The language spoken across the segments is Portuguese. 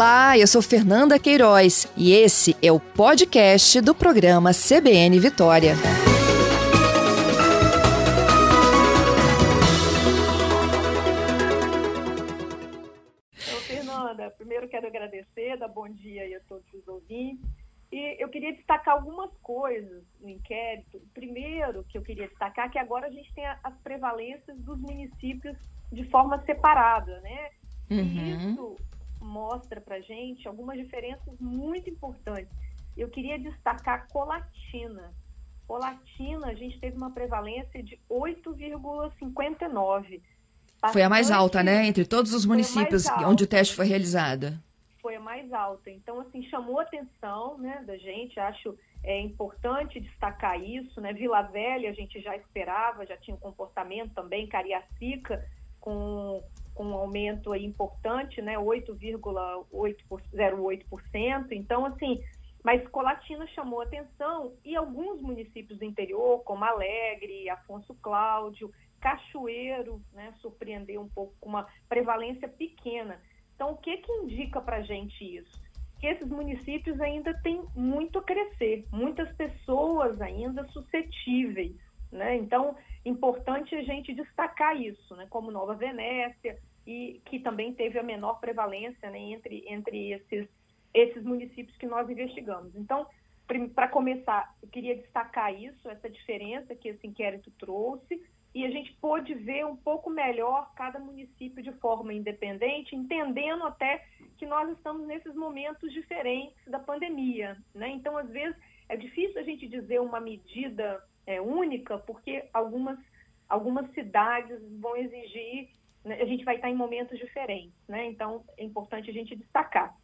Olá, eu sou Fernanda Queiroz e esse é o podcast do programa CBN Vitória. Fernanda, primeiro quero agradecer, dar bom dia a todos os ouvintes. E eu queria destacar algumas coisas no inquérito. Primeiro, que eu queria destacar, é que agora a gente tem as prevalências dos municípios de forma separada, né? Uhum. E isso mostra para gente algumas diferenças muito importantes. Eu queria destacar Colatina. Colatina, a gente teve uma prevalência de 8,59. Foi a mais alta, né? Entre todos os municípios onde o teste foi realizado. Foi a mais alta. Então, assim, chamou a atenção né, da gente. Acho é importante destacar isso, né? Vila Velha a gente já esperava, já tinha um comportamento também, Cariacica com, com um aumento aí importante, né? 8,08%. Então, assim, mas Colatina chamou atenção e alguns municípios do interior, como Alegre, Afonso Cláudio, Cachoeiro, né, surpreendeu um pouco com uma prevalência pequena. Então, o que, que indica para a gente isso? Que esses municípios ainda têm muito a crescer, muitas pessoas ainda suscetíveis. Né? Então, importante a gente destacar isso, né? como Nova Venécia, e que também teve a menor prevalência né? entre, entre esses esses municípios que nós investigamos. Então, para começar, eu queria destacar isso, essa diferença que esse inquérito trouxe, e a gente pôde ver um pouco melhor cada município de forma independente, entendendo até que nós estamos nesses momentos diferentes da pandemia. Né? Então, às vezes, é difícil a gente dizer uma medida é, única, porque algumas, algumas cidades vão exigir, né? a gente vai estar em momentos diferentes. Né? Então, é importante a gente destacar.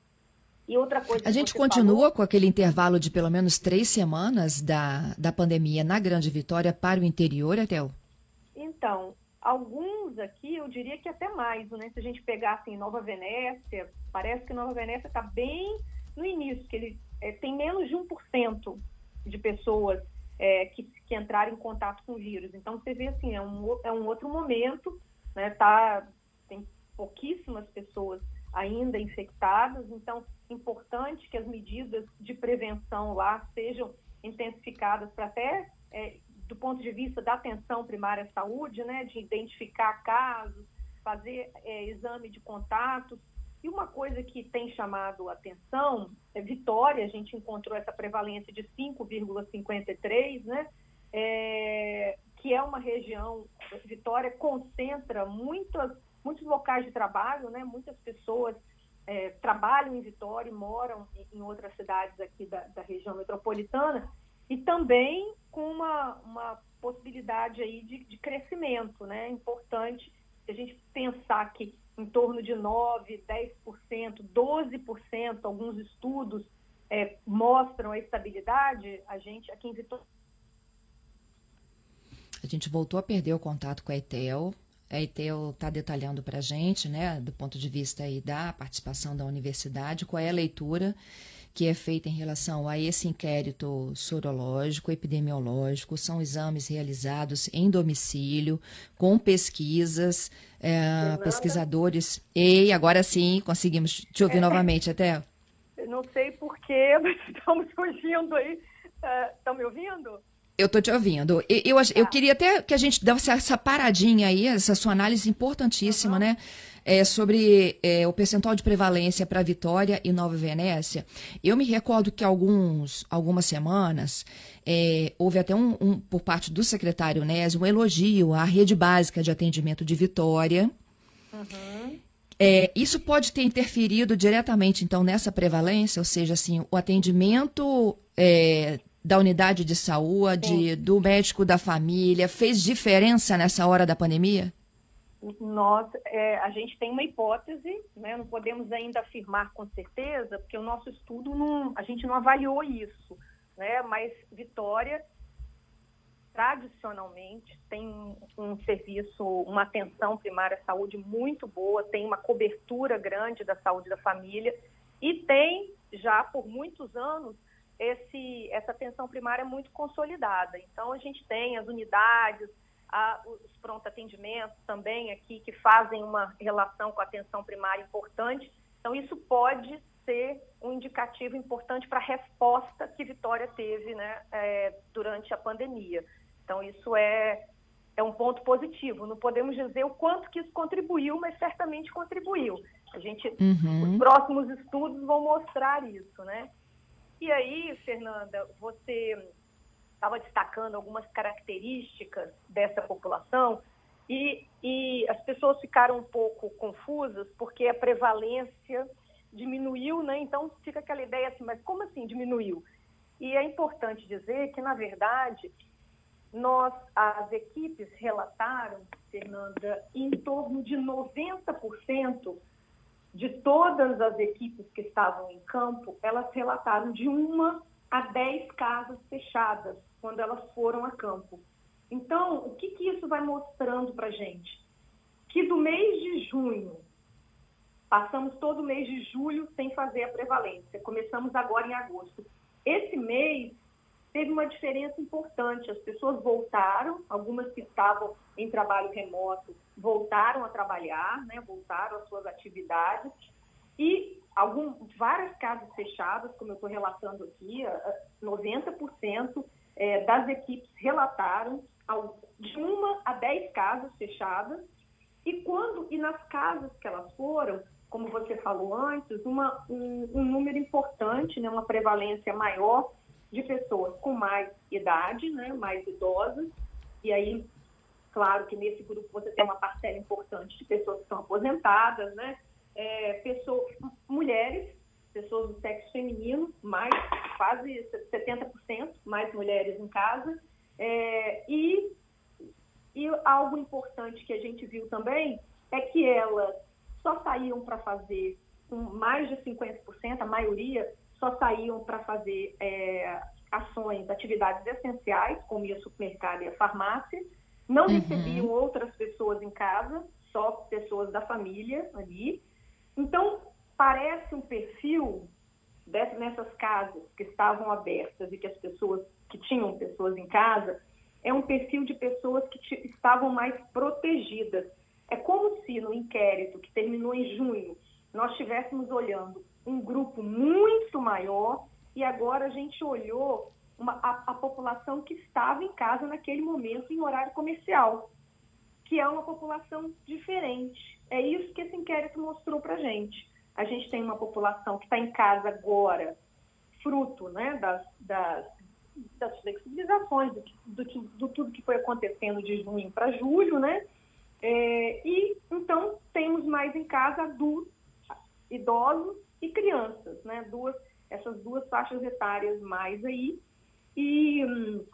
E outra coisa. A gente continua falou... com aquele intervalo de pelo menos três semanas da, da pandemia na Grande Vitória para o interior, Etel? Então, alguns aqui, eu diria que até mais, né? Se a gente pegar assim, Nova Venécia, parece que Nova Venécia está bem no início, que ele é, tem menos de 1% de pessoas é, que, que entraram em contato com o vírus. Então, você vê assim, é um, é um outro momento, né? Tá, tem pouquíssimas pessoas ainda infectadas, então importante que as medidas de prevenção lá sejam intensificadas para até é, do ponto de vista da atenção primária à saúde, né, de identificar casos, fazer é, exame de contatos. E uma coisa que tem chamado atenção é Vitória, a gente encontrou essa prevalência de 5,53, né, é, que é uma região, Vitória concentra muitas, muitos locais de trabalho, né, muitas pessoas é, trabalham em Vitória e moram em, outras cidades aqui da, da, região metropolitana e também com uma, uma possibilidade aí de, de crescimento, né? Importante a gente pensar que em torno de 9%, 10%, 12%, alguns estudos é, mostram a estabilidade, a gente aqui em Vitória. A gente voltou a perder o contato com a ETEL, a ETEL está detalhando para a gente, né, do ponto de vista aí da participação da universidade, qual é a leitura que é feita em relação a esse inquérito sorológico, epidemiológico, são exames realizados em domicílio, com pesquisas, é, pesquisadores. E agora sim, conseguimos te ouvir é, novamente, até. Não sei porquê, mas estamos fugindo aí. Estão uh, me ouvindo? Eu estou te ouvindo. Eu, eu, eu, tá. queria até que a gente desse essa paradinha aí, essa sua análise importantíssima, uhum. né? É, sobre é, o percentual de prevalência para Vitória e Nova Venécia. Eu me recordo que alguns, algumas semanas é, houve até um, um, por parte do secretário Nésio, um elogio à rede básica de atendimento de Vitória. Uhum. É, isso pode ter interferido diretamente, então, nessa prevalência, ou seja, assim, o atendimento é, da unidade de saúde, Sim. do médico da família, fez diferença nessa hora da pandemia? Nós, é, a gente tem uma hipótese, né, não podemos ainda afirmar com certeza, porque o nosso estudo não, a gente não avaliou isso, né, mas Vitória tradicionalmente tem um, um serviço, uma atenção primária à saúde muito boa, tem uma cobertura grande da saúde da família e tem já por muitos anos esse, essa atenção primária é muito consolidada. Então, a gente tem as unidades, a, os pronto atendimentos também aqui, que fazem uma relação com a atenção primária importante. Então, isso pode ser um indicativo importante para a resposta que Vitória teve né, é, durante a pandemia. Então, isso é, é um ponto positivo. Não podemos dizer o quanto que isso contribuiu, mas certamente contribuiu. A gente, uhum. os próximos estudos vão mostrar isso, né? E aí, Fernanda, você estava destacando algumas características dessa população e, e as pessoas ficaram um pouco confusas porque a prevalência diminuiu, né? Então fica aquela ideia assim, mas como assim diminuiu? E é importante dizer que, na verdade, nós, as equipes relataram, Fernanda, em torno de 90% de todas as equipes que estavam em campo, elas relataram de uma a 10 casas fechadas quando elas foram a campo. Então, o que, que isso vai mostrando para gente? Que do mês de junho, passamos todo o mês de julho sem fazer a prevalência, começamos agora em agosto. Esse mês teve uma diferença importante, as pessoas voltaram, algumas que estavam em trabalho remoto voltaram a trabalhar, né, voltaram às suas atividades, e algum, várias casas fechadas, como eu estou relatando aqui, 90% é, das equipes relataram de uma a dez casas fechadas. E quando e nas casas que elas foram, como você falou antes, uma, um, um número importante, né, uma prevalência maior de pessoas com mais idade, né, mais idosas, e aí, claro que nesse grupo você tem uma parcela importante de pessoas que estão aposentadas, né, é, pessoas, mulheres, pessoas do sexo feminino, mais quase 70% mais mulheres em casa, é, e, e algo importante que a gente viu também é que elas só saíam para fazer, com mais de 50%, a maioria, só saíam para fazer é, ações, atividades essenciais, como ir ao supermercado e a farmácia, não uhum. recebiam outras pessoas em casa, só pessoas da família ali. Então, parece um perfil dessas, nessas casas que estavam abertas e que as pessoas que tinham pessoas em casa, é um perfil de pessoas que estavam mais protegidas. É como se no inquérito que terminou em junho, nós estivéssemos olhando um grupo muito maior e agora a gente olhou uma, a, a, população que estava em casa naquele momento em horário comercial, que é uma população diferente. É isso que esse inquérito mostrou para a gente. A gente tem uma população que está em casa agora, fruto né, das, das das flexibilizações, do, do, do, tudo que foi acontecendo de junho para julho, né? É, e então temos mais em casa adultos, idosos e crianças, né? Duas, essas duas faixas etárias mais aí e hum,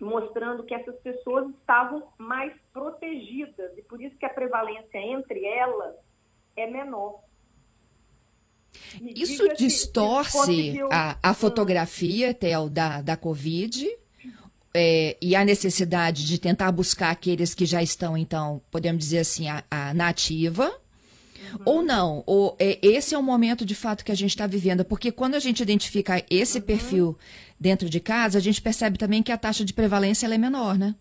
mostrando que essas pessoas estavam mais protegidas e por isso que a prevalência entre elas é menor. Isso distorce a, a fotografia, Tel, da, da Covid é, e a necessidade de tentar buscar aqueles que já estão, então, podemos dizer assim, a, a nativa. Uhum. Ou não, ou é, esse é o momento de fato que a gente está vivendo, porque quando a gente identifica esse uhum. perfil dentro de casa, a gente percebe também que a taxa de prevalência é menor, né?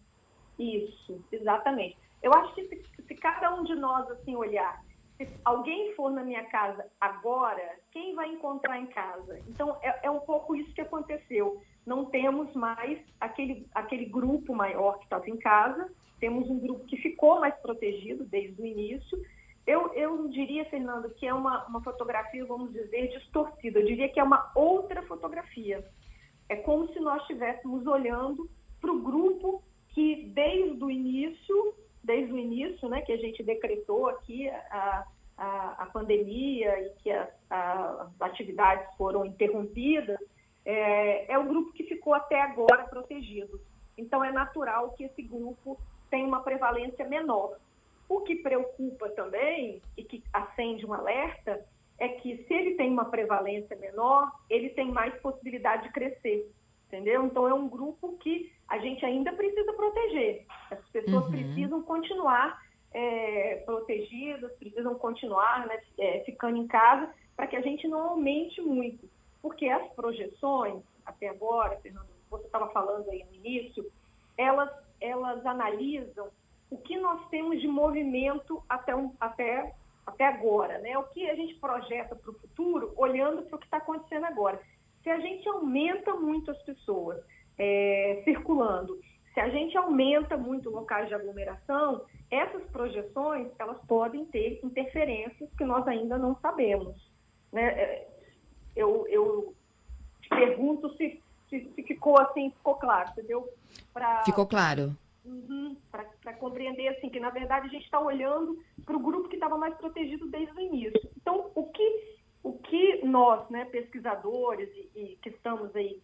Isso, exatamente. Eu acho que se, se cada um de nós assim olhar se alguém for na minha casa agora, quem vai encontrar em casa? Então, é, é um pouco isso que aconteceu. Não temos mais aquele, aquele grupo maior que estava em casa, temos um grupo que ficou mais protegido desde o início. Eu, eu diria, Fernando, que é uma, uma fotografia, vamos dizer, distorcida. Eu diria que é uma outra fotografia. É como se nós estivéssemos olhando para o grupo que, desde o início, desde o início, né, que a gente decretou aqui a, a, a pandemia e que a, a, as atividades foram interrompidas, é, é o grupo que ficou até agora protegido. Então, é natural que esse grupo tenha uma prevalência menor. O que preocupa também e que acende um alerta é que se ele tem uma prevalência menor, ele tem mais possibilidade de crescer, entendeu? Então é um grupo que a gente ainda precisa proteger. As pessoas uhum. precisam continuar é, protegidas, precisam continuar né, é, ficando em casa para que a gente não aumente muito. Porque as projeções, até agora, Fernando, você estava falando aí no início, elas, elas analisam o que nós temos de movimento até, um, até até agora, né? O que a gente projeta para o futuro, olhando para o que está acontecendo agora. Se a gente aumenta muito as pessoas é, circulando, se a gente aumenta muito locais de aglomeração, essas projeções elas podem ter interferências que nós ainda não sabemos. Né? É, eu, eu te pergunto se, se, se ficou assim, ficou claro, entendeu? Pra, ficou claro. Uhum, para compreender assim que na verdade a gente está olhando para o grupo que estava mais protegido desde o início. Então o que o que nós, né, pesquisadores e, e que estamos aí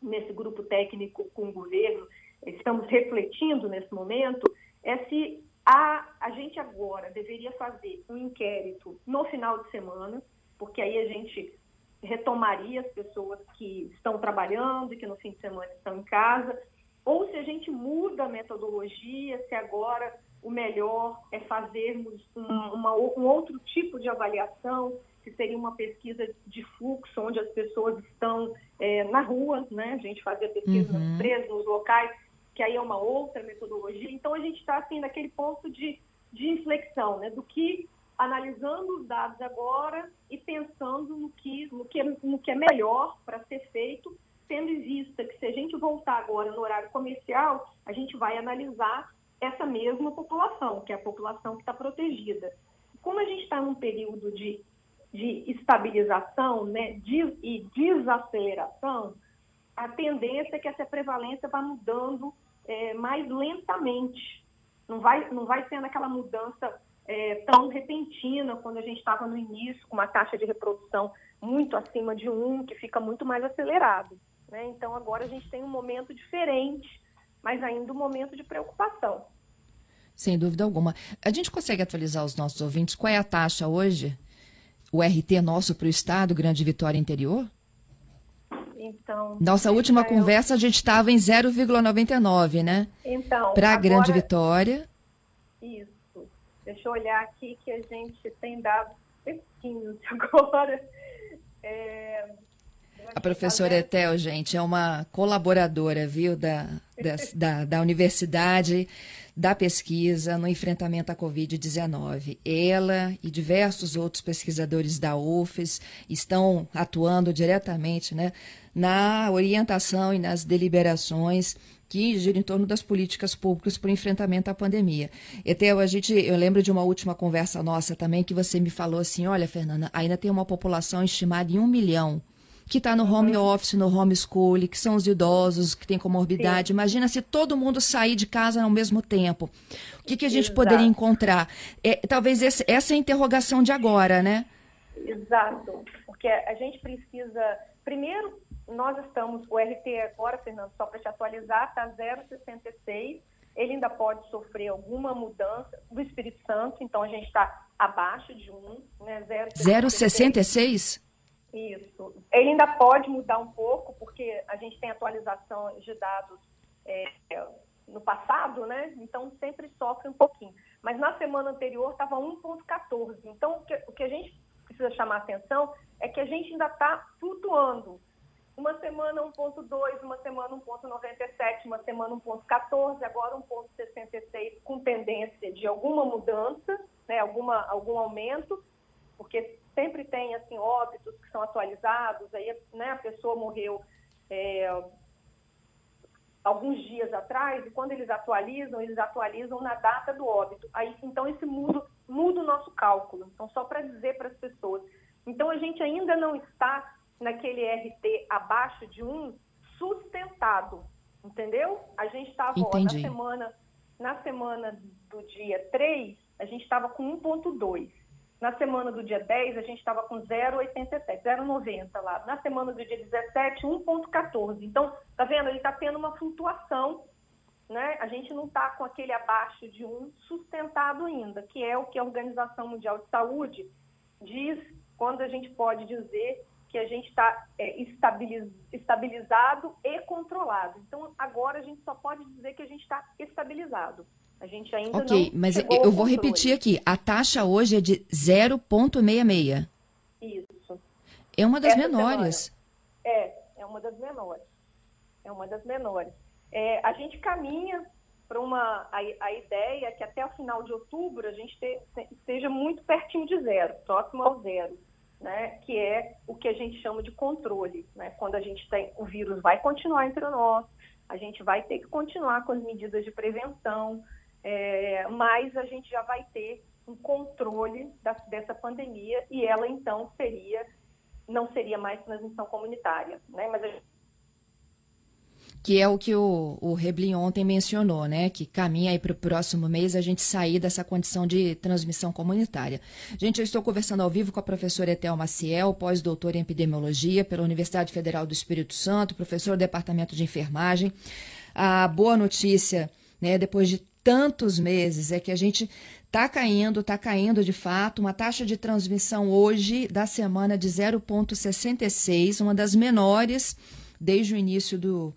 nesse grupo técnico com o governo estamos refletindo nesse momento é se a, a gente agora deveria fazer um inquérito no final de semana, porque aí a gente retomaria as pessoas que estão trabalhando e que no fim de semana estão em casa, ou se a gente muda a metodologia, se agora o melhor é fazermos um, uma, um outro tipo de avaliação, que seria uma pesquisa de fluxo, onde as pessoas estão é, na rua, né? A gente fazia pesquisa uhum. nas empresas, nos locais, que aí é uma outra metodologia. Então, a gente está, assim, naquele ponto de, de inflexão, né? Do que analisando os dados agora e pensando no que, no que, no que é melhor para ser feito, tendo em vista que se a gente voltar agora no horário comercial, a gente vai analisar essa mesma população, que é a população que está protegida. Como a gente está num período de, de estabilização né, de, e desaceleração, a tendência é que essa prevalência vá mudando é, mais lentamente. Não vai, não vai sendo aquela mudança é, tão repentina quando a gente estava no início, com uma taxa de reprodução muito acima de um, que fica muito mais acelerado. Né? Então, agora a gente tem um momento diferente, mas ainda um momento de preocupação. Sem dúvida alguma. A gente consegue atualizar os nossos ouvintes? Qual é a taxa hoje? O RT nosso para o Estado, Grande Vitória Interior? Então. Nossa última conversa a gente estava em 0,99, né? Então. Para a Grande Vitória. Isso. Deixa eu olhar aqui que a gente tem dados certinhos agora. É, a professora Etel, gente, é uma colaboradora, viu, da, da, da, da universidade, da pesquisa no enfrentamento à Covid-19. Ela e diversos outros pesquisadores da UFES estão atuando diretamente né, na orientação e nas deliberações que gira em torno das políticas públicas para o enfrentamento à pandemia. Etel, a gente, eu lembro de uma última conversa nossa também que você me falou assim, olha, Fernanda, ainda tem uma população estimada em um milhão que está no home uhum. office, no homeschool, que são os idosos, que têm comorbidade. Sim. Imagina se todo mundo sair de casa ao mesmo tempo. O que, que a gente Exato. poderia encontrar? É, talvez esse, essa é a interrogação de agora, né? Exato. Porque a gente precisa. Primeiro, nós estamos. O RT agora, Fernando, só para te atualizar, está 0,66. Ele ainda pode sofrer alguma mudança do Espírito Santo, então a gente está abaixo de 1, né? 0,66? Isso. Ele ainda pode mudar um pouco, porque a gente tem atualização de dados é, no passado, né? Então sempre sofre um pouquinho. Mas na semana anterior estava 1,14. Então o que, o que a gente precisa chamar atenção é que a gente ainda está flutuando. Uma semana 1,2, uma semana 1,97, uma semana 1,14, agora 1,66 com tendência de alguma mudança, né, alguma, algum aumento, porque sempre tem assim óbitos que são atualizados, aí né, a pessoa morreu é, alguns dias atrás e quando eles atualizam, eles atualizam na data do óbito. Aí então esse muda, muda o nosso cálculo. Então só para dizer para as pessoas, então a gente ainda não está naquele RT abaixo de um sustentado, entendeu? A gente estava na semana na semana do dia 3, a gente estava com 1.2. Na semana do dia 10, a gente estava com 0,87, 0,90 lá. Na semana do dia 17, 1,14. Então, tá vendo? Ele está tendo uma flutuação, né? A gente não está com aquele abaixo de 1 sustentado ainda, que é o que a Organização Mundial de Saúde diz quando a gente pode dizer que a gente está é, estabiliz, estabilizado e controlado. Então, agora a gente só pode dizer que a gente está estabilizado. A gente ainda Ok, mas eu vou repetir aqui. A taxa hoje é de 0,66. Isso. É uma das Essa menores. É, é uma das menores. É uma das menores. É, a gente caminha para uma a, a, ideia é que até o final de outubro a gente te, esteja muito pertinho de zero, próximo ao zero, né? Que é o que a gente chama de controle, né? Quando a gente tem o vírus vai continuar entre nós, a gente vai ter que continuar com as medidas de prevenção, é, a gente já vai ter um controle da, dessa pandemia e ela então seria não seria mais transmissão comunitária, né? Mas gente... que é o que o, o Reblin ontem mencionou, né? Que caminha aí para o próximo mês a gente sair dessa condição de transmissão comunitária. Gente, eu estou conversando ao vivo com a professora Etel Maciel, pós-doutora em epidemiologia pela Universidade Federal do Espírito Santo, professor do Departamento de Enfermagem. A boa notícia, né? Depois de tantos meses é que a gente Está caindo, está caindo de fato. Uma taxa de transmissão hoje da semana de 0,66, uma das menores desde o início do,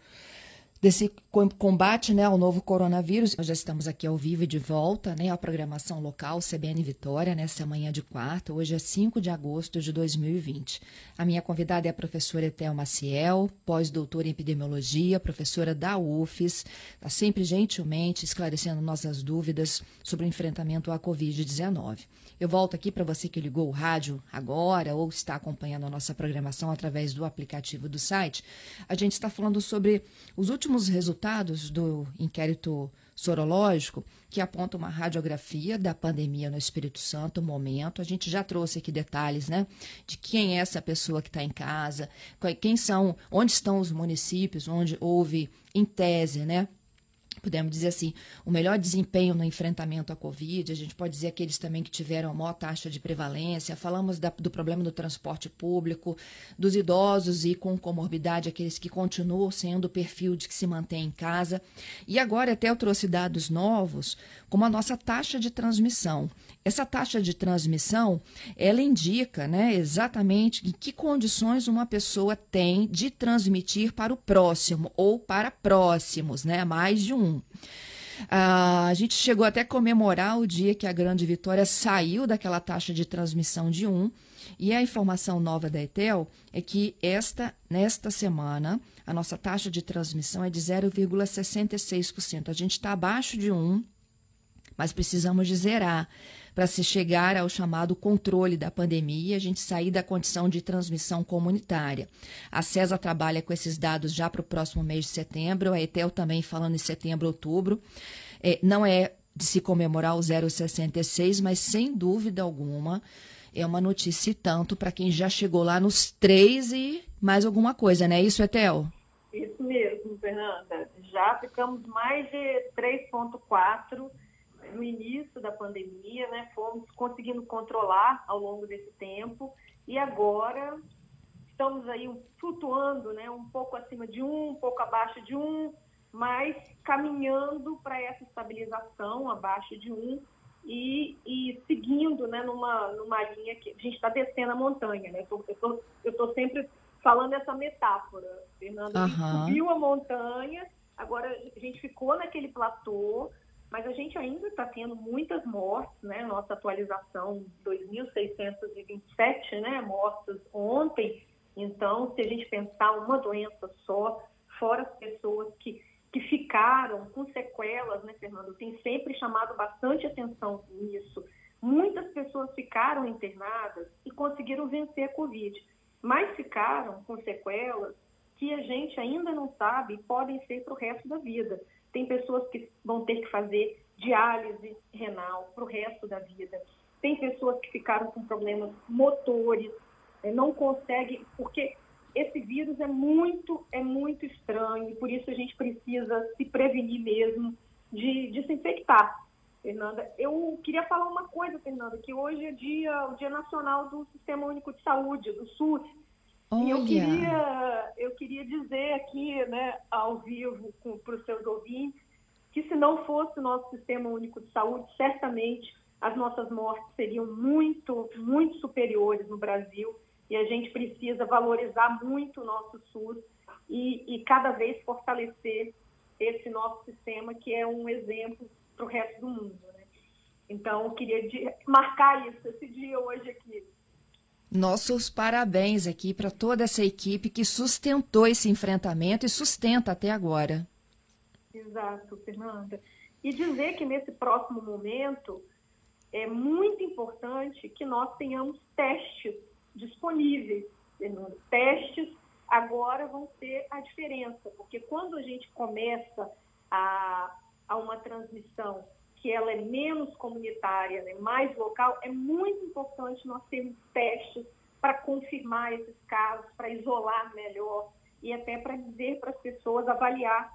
desse combate né, ao novo coronavírus. Nós já estamos aqui ao vivo e de volta né, à programação local CBN Vitória, nessa manhã de quarta. Hoje é 5 de agosto de 2020. A minha convidada é a professora Etel Maciel, pós-doutora em epidemiologia, professora da UFES, está sempre gentilmente esclarecendo nossas dúvidas sobre o enfrentamento à Covid-19. Eu volto aqui para você que ligou o rádio agora ou está acompanhando a nossa programação através do aplicativo do site. A gente está falando sobre os últimos resultados do inquérito sorológico que aponta uma radiografia da pandemia no Espírito Santo, momento. A gente já trouxe aqui detalhes, né, de quem é essa pessoa que está em casa, quem são, onde estão os municípios onde houve, em tese, né, podemos dizer assim, o melhor desempenho no enfrentamento à Covid, a gente pode dizer aqueles também que tiveram a maior taxa de prevalência, falamos da, do problema do transporte público, dos idosos e com comorbidade, aqueles que continuam sendo o perfil de que se mantém em casa. E agora até eu trouxe dados novos, como a nossa taxa de transmissão. Essa taxa de transmissão, ela indica né, exatamente em que condições uma pessoa tem de transmitir para o próximo ou para próximos, né, mais de um. Ah, a gente chegou até a comemorar o dia que a Grande Vitória saiu daquela taxa de transmissão de 1. E a informação nova da Etel é que esta, nesta semana a nossa taxa de transmissão é de 0,66%. A gente está abaixo de 1, mas precisamos de zerar para se chegar ao chamado controle da pandemia e a gente sair da condição de transmissão comunitária. A CESA trabalha com esses dados já para o próximo mês de setembro, a ETEL também falando em setembro, outubro. É, não é de se comemorar o 066, mas sem dúvida alguma é uma notícia tanto para quem já chegou lá nos três e mais alguma coisa, né? Isso, Etel? Isso mesmo, Fernanda. Já ficamos mais de 3,4 no início da pandemia, né? Fomos conseguindo controlar ao longo desse tempo e agora estamos aí flutuando, né? Um pouco acima de um, um pouco abaixo de um, mas caminhando para essa estabilização abaixo de um e, e, seguindo, né? Numa, numa linha que a gente está descendo a montanha, né? Eu tô, eu tô, sempre falando essa metáfora, Fernando. Uhum. subiu a montanha, agora a gente ficou naquele platô mas a gente ainda está tendo muitas mortes, né? Nossa atualização 2.627 né, mortes ontem. Então, se a gente pensar uma doença só, fora as pessoas que, que ficaram com sequelas, né, Fernando? Tem sempre chamado bastante atenção nisso. Muitas pessoas ficaram internadas e conseguiram vencer a Covid, mas ficaram com sequelas que a gente ainda não sabe podem ser para o resto da vida. Tem pessoas que vão ter que fazer diálise renal para o resto da vida. Tem pessoas que ficaram com problemas motores, né, não conseguem, porque esse vírus é muito, é muito estranho, e por isso a gente precisa se prevenir mesmo de, de se infectar. Fernanda, eu queria falar uma coisa, Fernanda, que hoje é dia, o Dia Nacional do Sistema Único de Saúde, do SUS. Olha. E eu queria, eu queria dizer aqui, né, ao vivo para os seus ouvintes, que se não fosse o nosso sistema único de saúde, certamente as nossas mortes seriam muito, muito superiores no Brasil e a gente precisa valorizar muito o nosso SUS e, e cada vez fortalecer esse nosso sistema que é um exemplo para o resto do mundo. Né? Então, eu queria marcar isso, esse dia hoje aqui. Nossos parabéns aqui para toda essa equipe que sustentou esse enfrentamento e sustenta até agora. Exato, Fernanda. E dizer que nesse próximo momento é muito importante que nós tenhamos testes disponíveis. Testes agora vão ser a diferença, porque quando a gente começa a, a uma transmissão que ela é menos comunitária, né, mais local, é muito importante nós termos testes para confirmar esses casos, para isolar melhor e até para dizer para as pessoas avaliar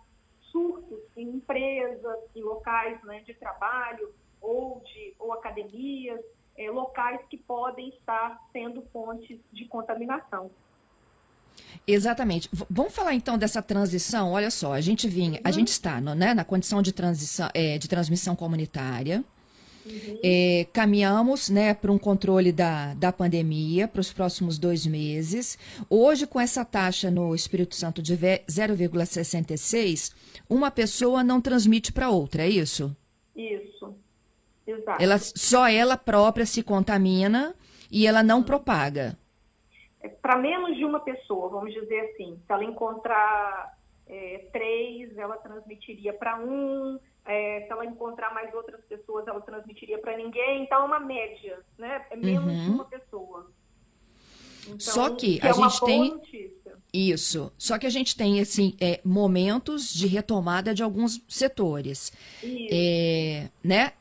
surtos em empresas, em locais né, de trabalho ou, de, ou academias, é, locais que podem estar sendo fontes de contaminação. Exatamente. V vamos falar então dessa transição. Olha só, a gente vinha, a gente está no, né, na condição de transição, é, de transmissão comunitária. Uhum. É, caminhamos né, para um controle da, da pandemia para os próximos dois meses. Hoje, com essa taxa no Espírito Santo de 0,66, uma pessoa não transmite para outra, é isso? Isso. Exato. Ela, só ela própria se contamina e ela não propaga. É, para menos pessoa, vamos dizer assim, se ela encontrar é, três, ela transmitiria para um, é, se ela encontrar mais outras pessoas, ela transmitiria para ninguém. Então, é uma média, né? É menos uhum. de uma pessoa. Então, Só que, que a é gente tem. Notícia. Isso. Só que a gente tem assim é, momentos de retomada de alguns setores. É, né?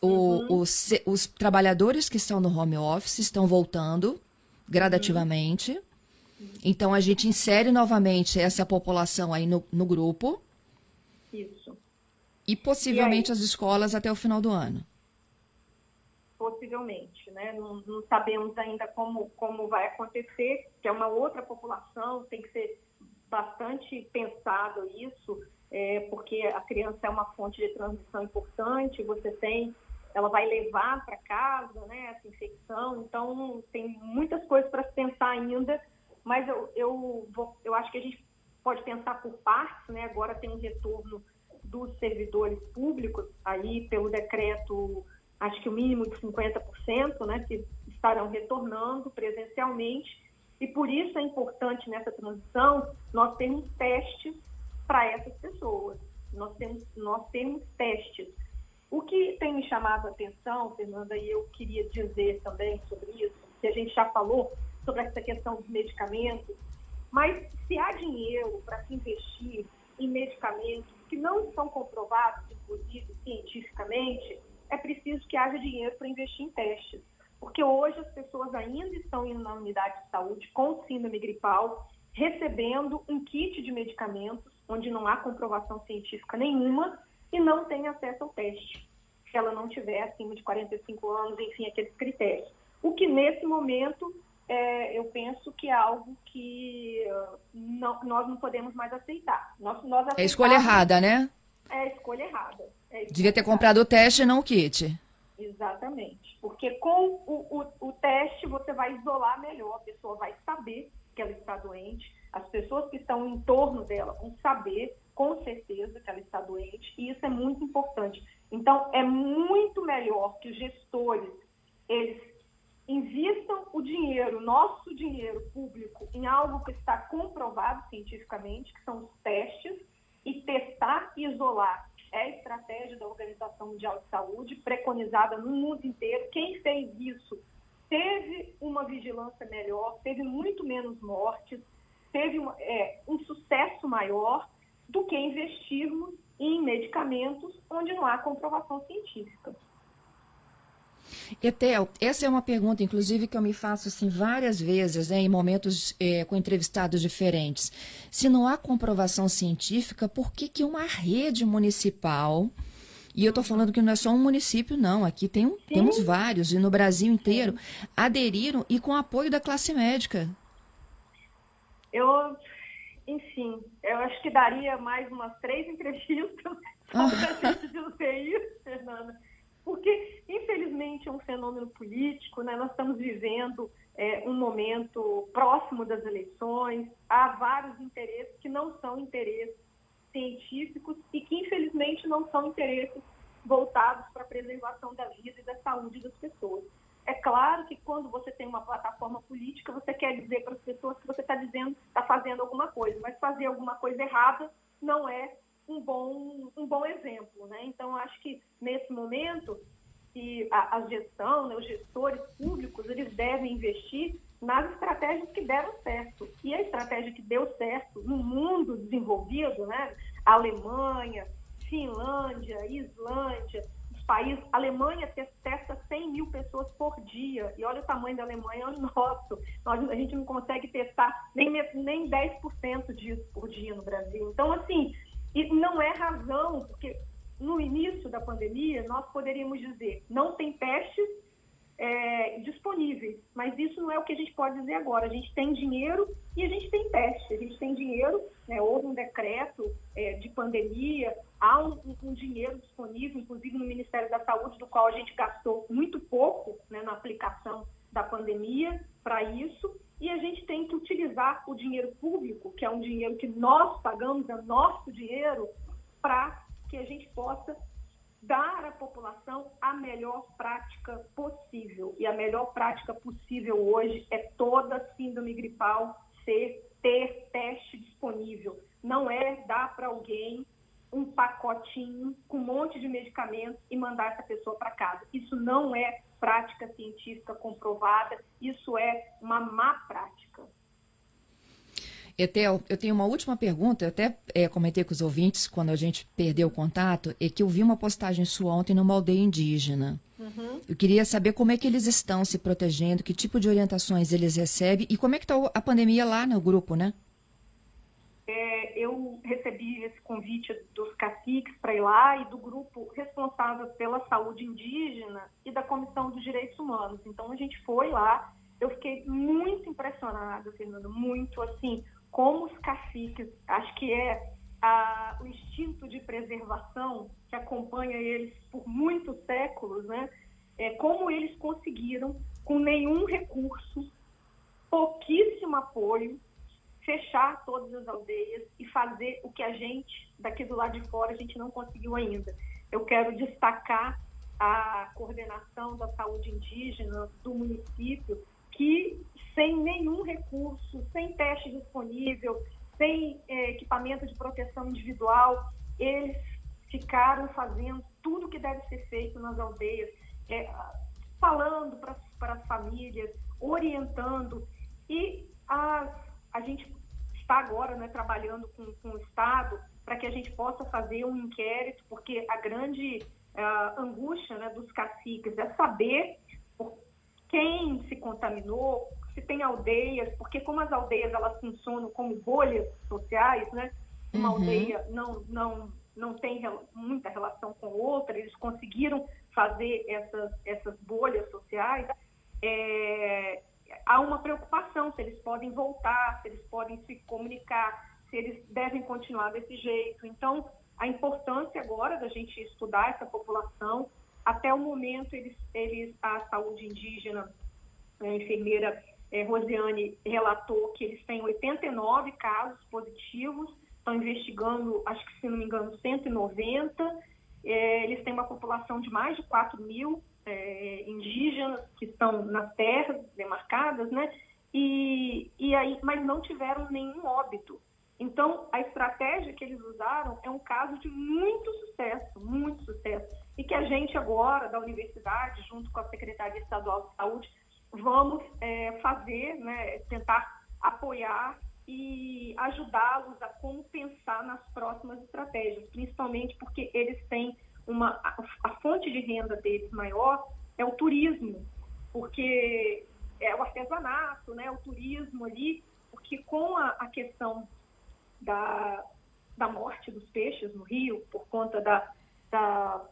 O, uhum. os, os trabalhadores que estão no home office estão voltando gradativamente. Uhum. Então a gente insere novamente essa população aí no, no grupo. Isso. E possivelmente e as escolas até o final do ano. Possivelmente, né? Não, não, sabemos ainda como, como vai acontecer, que é uma outra população, tem que ser bastante pensado isso, é, porque a criança é uma fonte de transmissão importante, você tem ela vai levar para casa, né, essa infecção. Então, tem muitas coisas para se pensar ainda, mas eu, eu, vou, eu acho que a gente pode pensar por partes, né? Agora tem um retorno dos servidores públicos, aí pelo decreto, acho que o mínimo de 50%, né, que estarão retornando presencialmente. E por isso é importante nessa transição nós termos testes para essas pessoas. Nós temos, nós temos testes o que tem me chamado a atenção, Fernanda, e eu queria dizer também sobre isso, que a gente já falou sobre essa questão dos medicamentos, mas se há dinheiro para se investir em medicamentos que não são comprovados, inclusive cientificamente, é preciso que haja dinheiro para investir em testes. Porque hoje as pessoas ainda estão indo na unidade de saúde com síndrome gripal, recebendo um kit de medicamentos, onde não há comprovação científica nenhuma, e não tem acesso ao teste, se ela não tiver acima de 45 anos, enfim, aqueles critérios. O que nesse momento é, eu penso que é algo que uh, não, nós não podemos mais aceitar. Nós, nós é escolha errada, né? É escolha errada. É escolha Devia ter errada. comprado o teste e não o kit. Exatamente. Porque com o, o, o teste você vai isolar melhor, a pessoa vai saber que ela está doente, as pessoas que estão em torno dela vão saber com certeza que ela está doente, e isso é muito importante. Então, é muito melhor que os gestores, eles invistam o dinheiro, nosso dinheiro público, em algo que está comprovado cientificamente, que são os testes, e testar e isolar. É a estratégia da Organização Mundial de Saúde, preconizada no mundo inteiro. Quem fez isso teve uma vigilância melhor, teve muito menos mortes, teve é, um sucesso maior do que investirmos em medicamentos onde não há comprovação científica. Etel, essa é uma pergunta, inclusive, que eu me faço assim, várias vezes, né, em momentos é, com entrevistados diferentes. Se não há comprovação científica, por que, que uma rede municipal, e eu estou falando que não é só um município, não, aqui tem um, temos vários, e no Brasil inteiro, aderiram e com apoio da classe médica? Eu enfim, eu acho que daria mais umas três entrevistas para a gente dizer isso, Fernanda. Porque, infelizmente, é um fenômeno político, né? nós estamos vivendo é, um momento próximo das eleições, há vários interesses que não são interesses científicos e que, infelizmente, não são interesses voltados para a preservação da vida e da saúde das pessoas. É claro que quando você tem uma plataforma política, você quer dizer para as pessoas que você está dizendo, está fazendo alguma coisa, mas fazer alguma coisa errada não é um bom, um bom exemplo. Né? Então, acho que nesse momento, que a, a gestão, né, os gestores públicos, eles devem investir nas estratégias que deram certo. E a estratégia que deu certo no mundo desenvolvido, né, Alemanha, Finlândia, Islândia, os países, Alemanha testa 100 mil pessoas por dia, e olha o tamanho da Alemanha, é o nosso. Nós, a gente não consegue testar nem, nem 10% disso por dia no Brasil. Então, assim, e não é razão, porque no início da pandemia, nós poderíamos dizer, não tem testes é, disponíveis, mas isso não é o que a gente pode dizer agora. A gente tem dinheiro e a gente tem teste. A gente tem dinheiro, né, houve um decreto é, de pandemia, há um, um, dinheiro disponível, inclusive no Ministério da Saúde, do qual a gente gastou muito pouco né, na aplicação da pandemia para isso, e a gente tem que utilizar o dinheiro público, que é um dinheiro que nós pagamos, é nosso dinheiro, para que a gente possa dar à população a melhor prática possível. E a melhor prática possível hoje é toda síndrome gripal ser, ter teste disponível. Não é dar para alguém um pacotinho com um monte de medicamentos e mandar essa pessoa para casa. Isso não é prática científica comprovada, isso é uma má prática. Etel, eu tenho uma última pergunta, eu até é, comentei com os ouvintes quando a gente perdeu o contato, é que eu vi uma postagem sua ontem numa aldeia indígena. Uhum. Eu queria saber como é que eles estão se protegendo, que tipo de orientações eles recebem e como é que está a pandemia lá no grupo, né? É, eu recebi esse convite dos caciques para ir lá e do grupo responsável pela saúde indígena e da Comissão dos Direitos Humanos. Então a gente foi lá, eu fiquei muito impressionada, Fernando, muito assim, como os caciques, acho que é a, o instinto de preservação que acompanha eles por muitos séculos, né? É, como eles conseguiram, com nenhum recurso, pouquíssimo apoio, fechar todas as aldeias e fazer o que a gente, daqui do lado de fora, a gente não conseguiu ainda. Eu quero destacar a coordenação da saúde indígena do município, que sem nenhum recurso, sem teste disponível, sem é, equipamento de proteção individual, eles ficaram fazendo tudo que deve ser feito nas aldeias, é, falando para as famílias, orientando. E a, a gente está agora né, trabalhando com, com o Estado para que a gente possa fazer um inquérito, porque a grande uh, angústia né, dos caciques é saber quem se contaminou, se tem aldeias, porque como as aldeias elas funcionam como bolhas sociais, né? Uma uhum. aldeia não, não, não tem muita relação com outra, eles conseguiram fazer essas, essas bolhas sociais. É, há uma preocupação se eles podem voltar, se eles podem se comunicar, se eles devem continuar desse jeito. Então, a importância agora da gente estudar essa população, até o momento eles, eles a saúde indígena, a enfermeira é, Rosiane relatou que eles têm 89 casos positivos, estão investigando, acho que se não me engano, 190. É, eles têm uma população de mais de 4 mil é, indígenas que estão nas terras demarcadas, né? E, e aí, mas não tiveram nenhum óbito. Então, a estratégia que eles usaram é um caso de muito sucesso, muito sucesso. E que a gente agora, da universidade, junto com a Secretaria Estadual de Saúde, vamos é, fazer, né, tentar apoiar e ajudá-los a como pensar nas próximas estratégias, principalmente porque eles têm uma a, a, fonte de renda deles maior é o turismo, porque é o artesanato, né, o turismo ali, porque com a, a questão da, da morte dos peixes no rio por conta da, da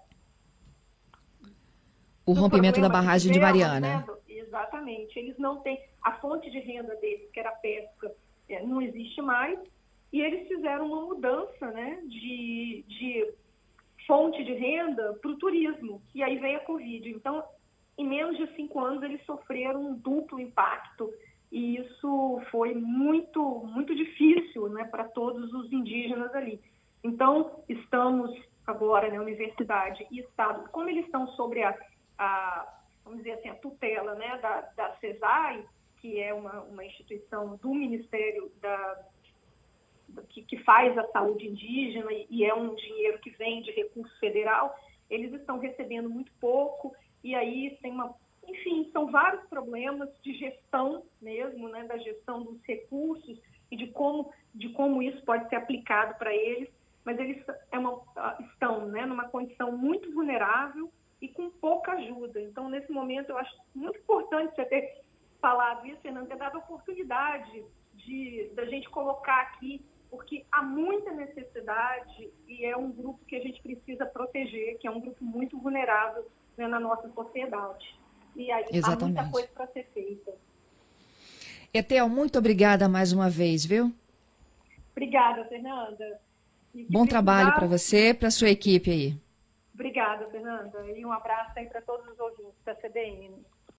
o rompimento da barragem de, de Mariana. Né? Exatamente. Eles não têm. A fonte de renda deles, que era a pesca, é, não existe mais. E eles fizeram uma mudança né, de, de fonte de renda para o turismo. E aí veio a Covid. Então, em menos de cinco anos, eles sofreram um duplo impacto. E isso foi muito, muito difícil né, para todos os indígenas ali. Então, estamos agora na universidade e Estado, como eles estão sobre a, a vamos dizer assim, a tutela né, da, da CESAI, que é uma, uma instituição do Ministério da, que, que, faz a saúde indígena e, é um dinheiro que vem de recurso federal, eles estão recebendo muito pouco e aí tem uma, enfim, são vários problemas de gestão mesmo, né, da gestão dos recursos e de como, de como isso pode ser aplicado para eles, mas eles é uma, estão né, numa condição muito vulnerável e com pouca ajuda. Então, nesse momento, eu acho muito importante você ter falado isso, Fernando, ter dado a oportunidade de da gente colocar aqui, porque há muita necessidade e é um grupo que a gente precisa proteger, que é um grupo muito vulnerável né, na nossa sociedade. E aí Exatamente. há muita coisa para ser feita. Etel, muito obrigada mais uma vez, viu? Obrigada, Fernanda. Bom trabalho para você e para sua equipe aí. Obrigada, Fernanda. E um abraço aí para todos os ouvintes da CBN.